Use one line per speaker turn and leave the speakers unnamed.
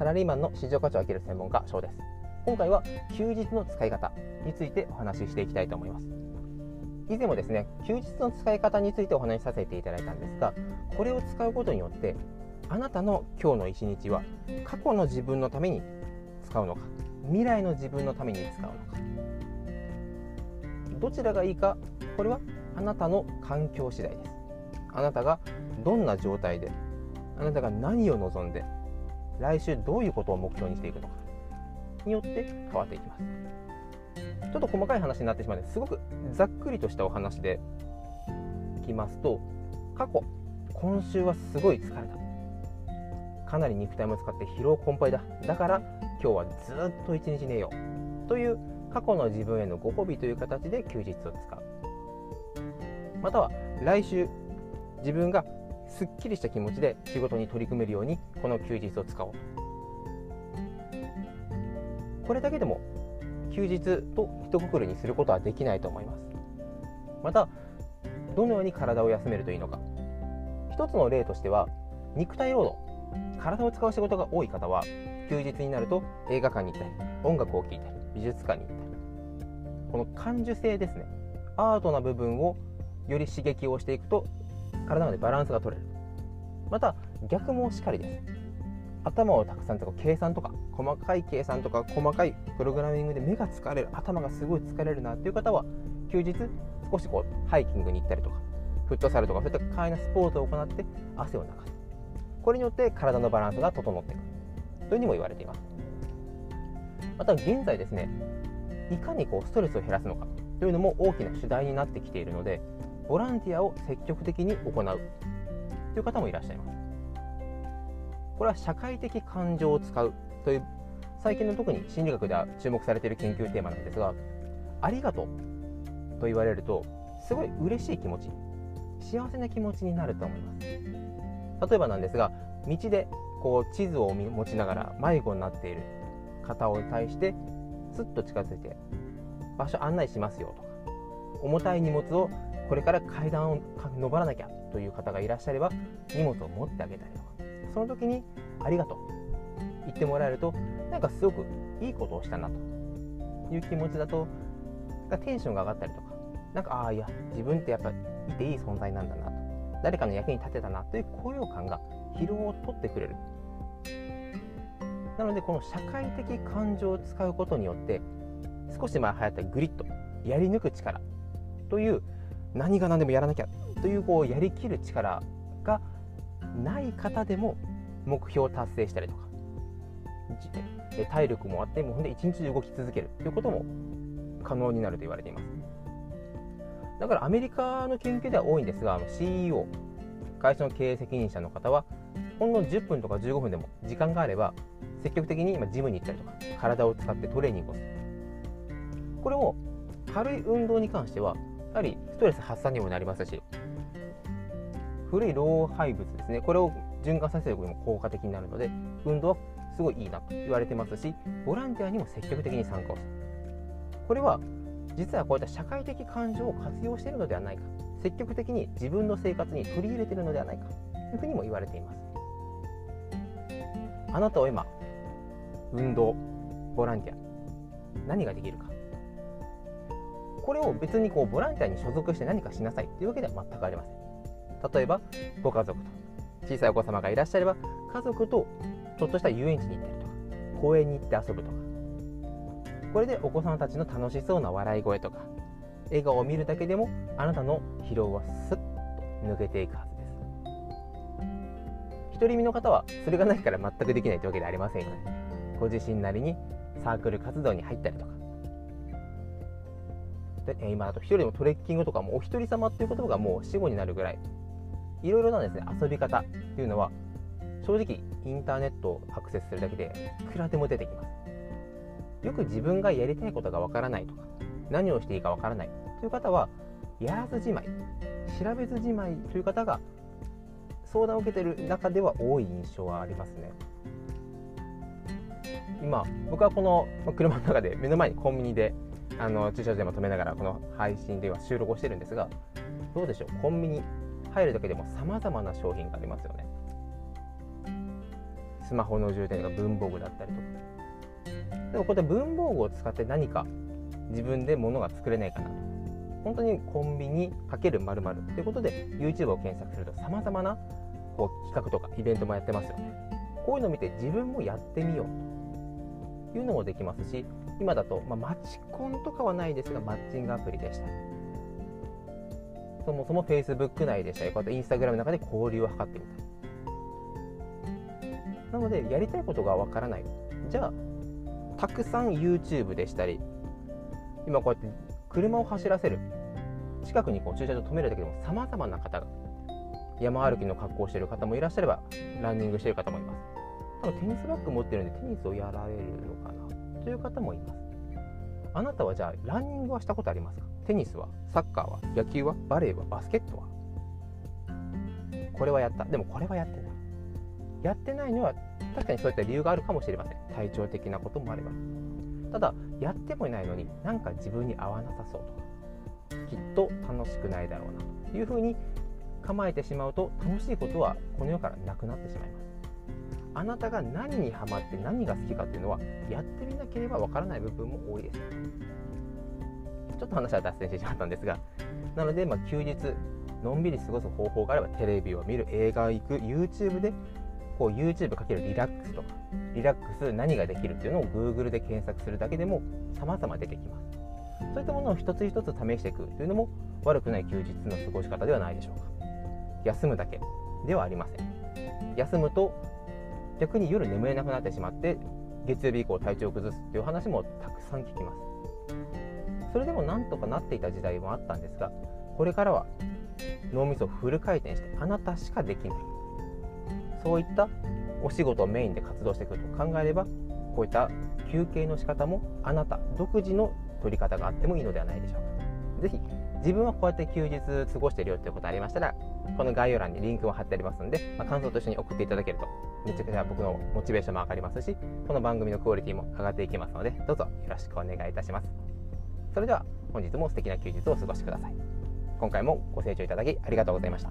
サラリーマンの市場価値を上げる専門家翔です。今回は休日の使い方についてお話ししていきたいと思います。以前もですね休日の使い方についてお話しさせていただいたんですがこれを使うことによってあなたの今日の一日は過去の自分のために使うのか未来の自分のために使うのか。どちらがいいかこれはあなたの環境次第です。あなたがどんな状態であなたが何を望んで来週どういうことを目標にしていくのかによって変わっていきます。ちょっと細かい話になってしまうのです。ごくざっくりとしたお話でいきますと過去今週はすごい疲れた。かなり肉体も使って疲労困憊だ。だから今日はずっと一日寝ようという過去の自分へのご褒美という形で休日を使う。または来週自分がすっきりした気持ちで仕事に取り組めるようにこの休日を使おう。とこれだけでも休日と一括りにすることはできないと思います。またどのように体を休めるといいのか。一つの例としては肉体労働体を使う仕事が多い方は休日になると映画館に行ったり音楽を聴いたり美術館に行ったり。この感受性ですね。アートな部分をより刺激をしていくと体までバランスが取れる。また逆もしっかりです。頭をたくさんとか計算とか細かい計算とか細かいプログラミングで目が疲れる頭がすごい疲れるなっていう方は休日少しこうハイキングに行ったりとかフットサルとかそういった簡易なスポーツを行って汗を流す。これによって体のバランスが整っていくというふうにも言われています。また現在ですねいかにこうストレスを減らすのかというのも大きな主題になってきているのでボランティアを積極的に行う。という方もいらっしゃいます。これは社会的感情を使うという最近の特に心理学では注目されている研究テーマなんですがありがとうと言われるとすごい嬉しい気持ち幸せな気持ちになると思います。例えばなんですが道でこう地図を持ちながら迷子になっている方を対してすっと近づいて場所案内しますよとか重たい荷物をこれから階段を登らなきゃという方がいらっしゃれば荷物を持ってあげたりとか。その時にありがとう。言ってもらえると。なんかすごくいいことをしたなと。いう気持ちだとテンションが上がったりとかなんかああいや自分ってやっぱいていい存在なんだなと。誰かの役に立てたなという高揚感が疲労を取ってくれる。なのでこの社会的感情を使うことによって少し前流行ったグリッドやり抜く力という何が何でもやらなきゃというこうやりきる力がない方でも目標を達成したりとか体力もあってもうほんで一日中動き続けるということも可能になると言われています。だからアメリカの研究では多いんですが CEO 会社の経営責任者の方はほんの10分とか15分でも時間があれば積極的に今ジムに行ったりとか体を使ってトレーニングをする。これも軽い運動に関してはやはりストレス発散にもなりますし古い老廃物ですね。これを循環させることにも効果的になるので運動はすごいいいなと言われてますしボランティアにも積極的に参加をする。これは実はこういった社会的感情を活用しているのではないか。積極的に自分の生活に取り入れているのではないか。というふうにも言われています。あなたは今運動ボランティア何ができるか。これを別にこうボランティアに所属して何かしなさいというわけでは全くありません。例えばご家族と小さいお子様がいらっしゃれば家族とちょっとした遊園地に行ったりとか公園に行って遊ぶとかこれでお子様たちの楽しそうな笑い声とか笑顔を見るだけでもあなたの疲労はスッと抜けていくはずです。独り身の方はそれがないから全くできないというわけではありませんよね。ご自身なりにサークル活動に入ったりとか今だと一人でもトレッキングとかもお一人様っていう言葉がもう死後になるぐらい。いろいろなですね遊び方っていうのは正直インターネットをアクセスするだけでいくらでも出てきます。よく自分がやりたいことがわからないとか何をしていいかわからないという方はやらずじまい調べずじまいという方が相談を受けている中では多い印象はありますね。今僕はこの車の中で目の前にコンビニであの駐車場でも止めながらこの配信では収録をしてるんですがどうでしょう？コンビニ入るだけでもさまざまな商品がありますよね。スマホの充電とか文房具だったりとか。でもこういった文房具を使って何か自分で物が作れないかなと。本当にコンビニ×〇〇ということで YouTube を検索するとさまざまなこう企画とかイベントもやってますよね。こういうのを見て自分もやってみよう。というのもできますし今だと、まあ、マチコンとかはないですがマッチングアプリでした。りそもそも Facebook 内でしたりこうやって Instagram の中で交流を図ってみた。りなのでやりたいことがわからない。じゃあたくさん YouTube でしたり今こうやって車を走らせる。近くにこう駐車場止めるだけでもさまざまな方が山歩きの格好をしている方もいらっしゃればランニングしている方もいます。多分テニスバッグ持ってるんでテニスをやられるのかなという方もいます。あなたはじゃあランニングはしたことありますか？テニスはサッカーは野球はバレーはバスケットは？これはやった。でもこれはやってない。やってないのは確かにそういった理由があるかもしれません。体調的なこともあれば。ただやってもいないのになんか自分に合わなさそうとかきっと楽しくないだろうなというふうに構えてしまうと楽しいことはこの世からなくなってしまいます。あなたが何にハマって何が好きかっていうのはやってみなければわからない部分も多いです。ちょっと話は脱線してしまったんですがなので、まあ、休日のんびり過ごす方法があればテレビを見る映画行く YouTube でこう YouTube かけるリラックスとかリラックス何ができるっていうのを Google で検索するだけでも様々出てきます。そういったものを一つ一つ試していくというのも悪くない休日の過ごし方ではないでしょうか。休むだけではありません。休むと逆に夜眠れなくなってしまって月曜日以降体調を崩すっていう話もたくさん聞きますそれでもなんとかなっていた時代もあったんですがこれからは脳みそをフル回転してあなたしかできないそういったお仕事をメインで活動していくと考えればこういった休憩の仕方もあなた独自の取り方があってもいいのではないでしょうか。ぜひ自分はこうやって休日過ごしてるよってことありましたらこの概要欄にリンクを貼ってありますので、まあ、感想と一緒に送っていただけるとめちゃくちゃ僕のモチベーションも上がりますしこの番組のクオリティも上がっていきますのでどうぞよろしくお願いいたします。それでは本日も素敵な休日をお過ごしください。今回もご清聴いただきありがとうございました。